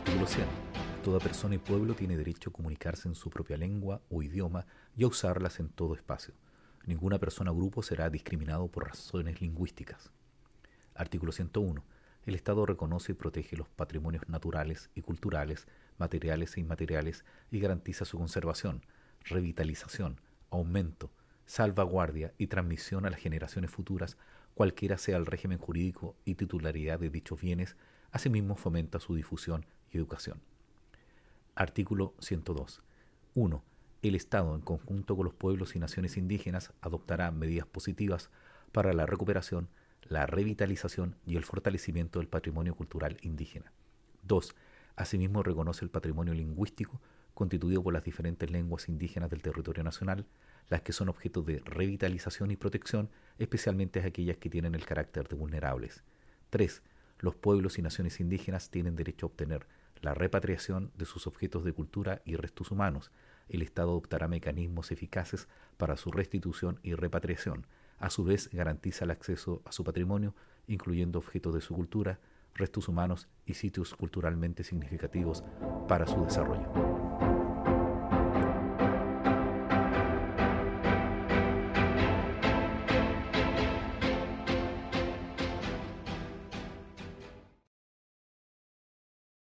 Artículo 100. Toda persona y pueblo tiene derecho a comunicarse en su propia lengua o idioma y a usarlas en todo espacio. Ninguna persona o grupo será discriminado por razones lingüísticas. Artículo 101. El Estado reconoce y protege los patrimonios naturales y culturales, materiales e inmateriales y garantiza su conservación, revitalización, aumento, salvaguardia y transmisión a las generaciones futuras, cualquiera sea el régimen jurídico y titularidad de dichos bienes, asimismo fomenta su difusión y educación. Artículo 102. 1. El Estado, en conjunto con los pueblos y naciones indígenas, adoptará medidas positivas para la recuperación, la revitalización y el fortalecimiento del patrimonio cultural indígena. 2. Asimismo, reconoce el patrimonio lingüístico constituido por las diferentes lenguas indígenas del territorio nacional, las que son objeto de revitalización y protección, especialmente aquellas que tienen el carácter de vulnerables. 3. Los pueblos y naciones indígenas tienen derecho a obtener la repatriación de sus objetos de cultura y restos humanos. El Estado adoptará mecanismos eficaces para su restitución y repatriación. A su vez, garantiza el acceso a su patrimonio, incluyendo objetos de su cultura, restos humanos y sitios culturalmente significativos para su desarrollo.